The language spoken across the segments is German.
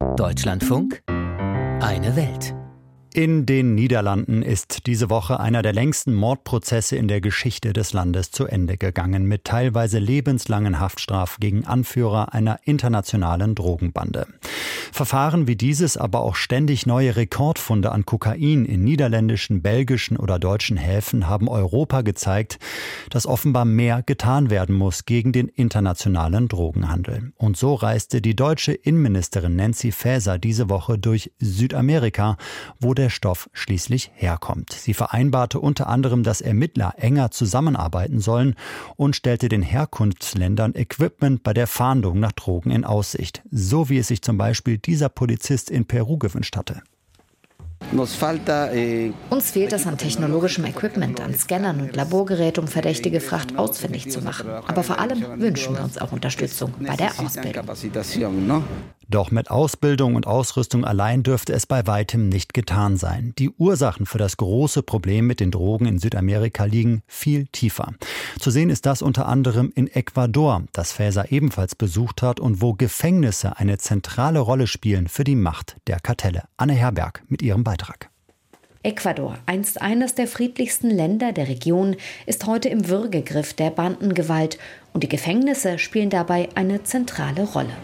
Deutschlandfunk, eine Welt. In den Niederlanden ist diese Woche einer der längsten Mordprozesse in der Geschichte des Landes zu Ende gegangen, mit teilweise lebenslangen Haftstrafen gegen Anführer einer internationalen Drogenbande. Verfahren wie dieses, aber auch ständig neue Rekordfunde an Kokain in niederländischen, belgischen oder deutschen Häfen haben Europa gezeigt, dass offenbar mehr getan werden muss gegen den internationalen Drogenhandel. Und so reiste die deutsche Innenministerin Nancy Faeser diese Woche durch Südamerika, wo der Stoff schließlich herkommt. Sie vereinbarte unter anderem, dass Ermittler enger zusammenarbeiten sollen und stellte den Herkunftsländern Equipment bei der Fahndung nach Drogen in Aussicht, so wie es sich zum Beispiel dieser Polizist in Peru gewünscht hatte. Eh, Uns fehlt es an technologischem Equipment, an Scannern und Laborgeräten, um verdächtige Fracht ausfindig zu machen. Aber vor allem wünschen wir uns auch Unterstützung bei der Ausbildung. Doch mit Ausbildung und Ausrüstung allein dürfte es bei weitem nicht getan sein. Die Ursachen für das große Problem mit den Drogen in Südamerika liegen viel tiefer. Zu sehen ist das unter anderem in Ecuador, das Faeser ebenfalls besucht hat und wo Gefängnisse eine zentrale Rolle spielen für die Macht der Kartelle. Anne Herberg mit ihrem Beitrag. Ecuador, einst eines der friedlichsten Länder der Region, ist heute im Würgegriff der Bandengewalt und die Gefängnisse spielen dabei eine zentrale Rolle.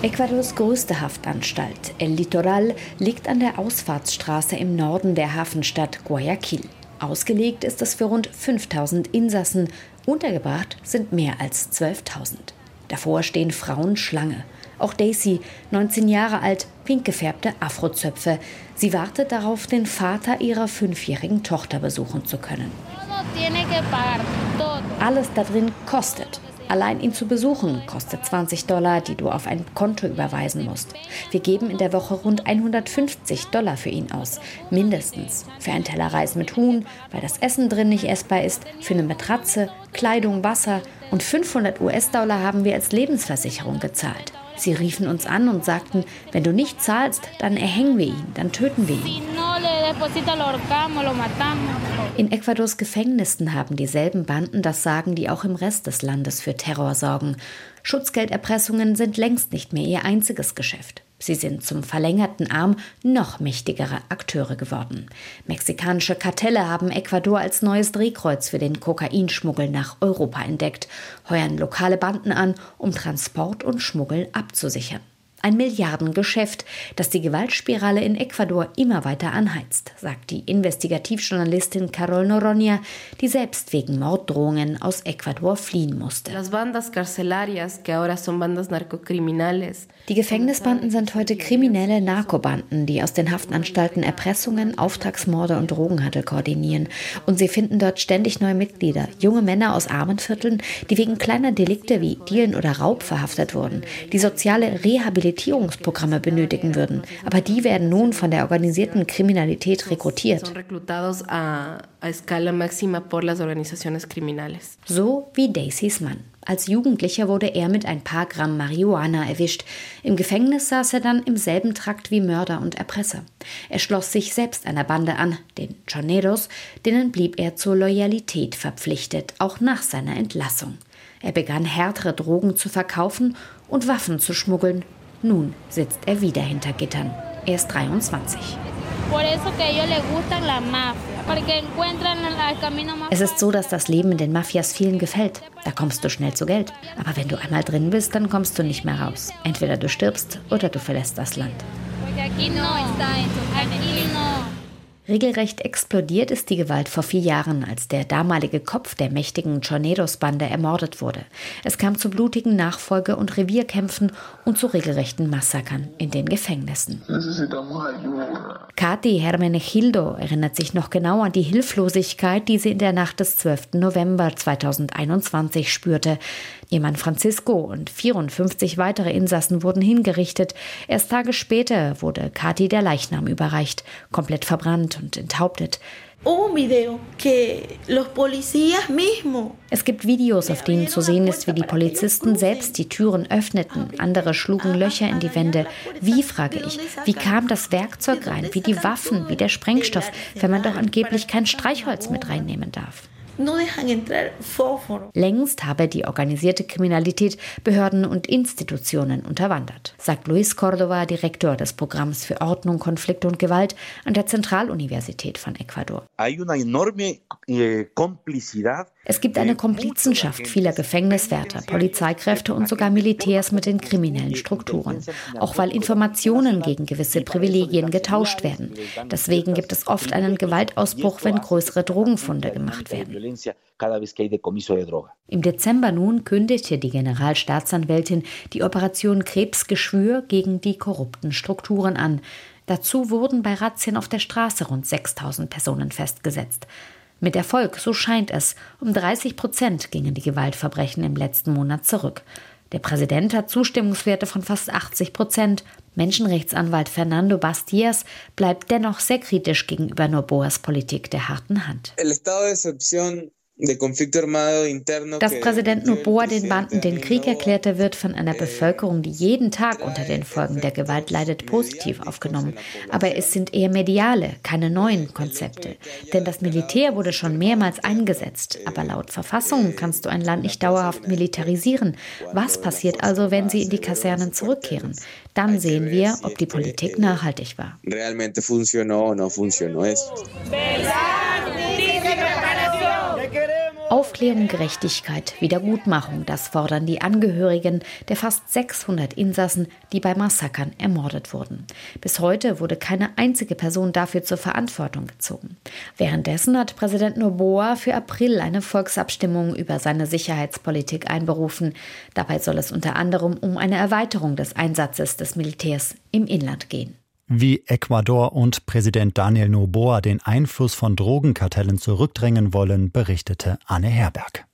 Ecuadors größte Haftanstalt, El Litoral, liegt an der Ausfahrtsstraße im Norden der Hafenstadt Guayaquil. Ausgelegt ist es für rund 5000 Insassen, untergebracht sind mehr als 12.000. Davor stehen Frauen Schlange. Auch Daisy, 19 Jahre alt, pink gefärbte Afrozöpfe. Sie wartet darauf, den Vater ihrer fünfjährigen Tochter besuchen zu können. Alles da drin kostet. Allein ihn zu besuchen kostet 20 Dollar, die du auf ein Konto überweisen musst. Wir geben in der Woche rund 150 Dollar für ihn aus. Mindestens. Für einen Teller Reis mit Huhn, weil das Essen drin nicht essbar ist, für eine Matratze, Kleidung, Wasser und 500 US-Dollar haben wir als Lebensversicherung gezahlt. Sie riefen uns an und sagten, wenn du nicht zahlst, dann erhängen wir ihn, dann töten wir ihn. In Ecuadors Gefängnissen haben dieselben Banden das Sagen, die auch im Rest des Landes für Terror sorgen. Schutzgelderpressungen sind längst nicht mehr ihr einziges Geschäft. Sie sind zum verlängerten Arm noch mächtigere Akteure geworden. Mexikanische Kartelle haben Ecuador als neues Drehkreuz für den Kokainschmuggel nach Europa entdeckt, heuern lokale Banden an, um Transport und Schmuggel abzusichern. Ein Milliardengeschäft, das die Gewaltspirale in Ecuador immer weiter anheizt, sagt die Investigativjournalistin Carol Noronha, die selbst wegen Morddrohungen aus Ecuador fliehen musste. Die Gefängnisbanden sind heute kriminelle Narkobanden, die aus den Haftanstalten Erpressungen, Auftragsmorde und Drogenhandel koordinieren. Und sie finden dort ständig neue Mitglieder, junge Männer aus armen Vierteln, die wegen kleiner Delikte wie Dielen oder Raub verhaftet wurden, die soziale Rehabilitation Rehabilitierungsprogramme benötigen würden. Aber die werden nun von der organisierten Kriminalität rekrutiert. So wie Daisys Mann. Als Jugendlicher wurde er mit ein paar Gramm Marihuana erwischt. Im Gefängnis saß er dann im selben Trakt wie Mörder und Erpresser. Er schloss sich selbst einer Bande an, den Choneros, denen blieb er zur Loyalität verpflichtet, auch nach seiner Entlassung. Er begann härtere Drogen zu verkaufen und Waffen zu schmuggeln nun sitzt er wieder hinter Gittern. Er ist 23. Es ist so, dass das Leben in den Mafias vielen gefällt. Da kommst du schnell zu Geld. Aber wenn du einmal drin bist, dann kommst du nicht mehr raus. Entweder du stirbst oder du verlässt das Land. Regelrecht explodiert ist die Gewalt vor vier Jahren, als der damalige Kopf der mächtigen Tornados-Bande ermordet wurde. Es kam zu blutigen Nachfolge- und Revierkämpfen und zu regelrechten Massakern in den Gefängnissen. Kathi Hermenegildo erinnert sich noch genau an die Hilflosigkeit, die sie in der Nacht des 12. November 2021 spürte. Ihr Mann Francisco und 54 weitere Insassen wurden hingerichtet. Erst Tage später wurde Kathi der Leichnam überreicht, komplett verbrannt und enthauptet. Es gibt Videos, auf denen zu sehen ist, wie die Polizisten selbst die Türen öffneten. Andere schlugen Löcher in die Wände. Wie, frage ich, wie kam das Werkzeug rein? Wie die Waffen? Wie der Sprengstoff? Wenn man doch angeblich kein Streichholz mit reinnehmen darf. Längst habe die organisierte Kriminalität Behörden und Institutionen unterwandert, sagt Luis Cordova, Direktor des Programms für Ordnung, Konflikt und Gewalt an der Zentraluniversität von Ecuador. Eh, es gibt eine Komplizenschaft vieler Gefängniswärter, Polizeikräfte und sogar Militärs mit den kriminellen Strukturen. Auch weil Informationen gegen gewisse Privilegien getauscht werden. Deswegen gibt es oft einen Gewaltausbruch, wenn größere Drogenfunde gemacht werden. Im Dezember nun kündigte die Generalstaatsanwältin die Operation Krebsgeschwür gegen die korrupten Strukturen an. Dazu wurden bei Razzien auf der Straße rund 6000 Personen festgesetzt. Mit Erfolg, so scheint es. Um 30 Prozent gingen die Gewaltverbrechen im letzten Monat zurück. Der Präsident hat Zustimmungswerte von fast 80 Prozent. Menschenrechtsanwalt Fernando Bastiers bleibt dennoch sehr kritisch gegenüber Noboas Politik der harten Hand. Dass Präsident Noboa den Banden den Krieg erklärte, wird von einer eh, Bevölkerung, die jeden Tag unter den Folgen der Gewalt leidet, positiv aufgenommen. Aber es sind eher mediale, keine neuen Konzepte. Denn das Militär wurde schon mehrmals eingesetzt. Aber laut Verfassung kannst du ein Land nicht dauerhaft militarisieren. Was passiert also, wenn sie in die Kasernen zurückkehren? Dann sehen wir, ob die Politik nachhaltig war. Realmente funcionó o no funcionó eso. Aufklärung, Gerechtigkeit, Wiedergutmachung, das fordern die Angehörigen der fast 600 Insassen, die bei Massakern ermordet wurden. Bis heute wurde keine einzige Person dafür zur Verantwortung gezogen. Währenddessen hat Präsident Noboa für April eine Volksabstimmung über seine Sicherheitspolitik einberufen. Dabei soll es unter anderem um eine Erweiterung des Einsatzes des Militärs im Inland gehen. Wie Ecuador und Präsident Daniel Noboa den Einfluss von Drogenkartellen zurückdrängen wollen, berichtete Anne Herberg.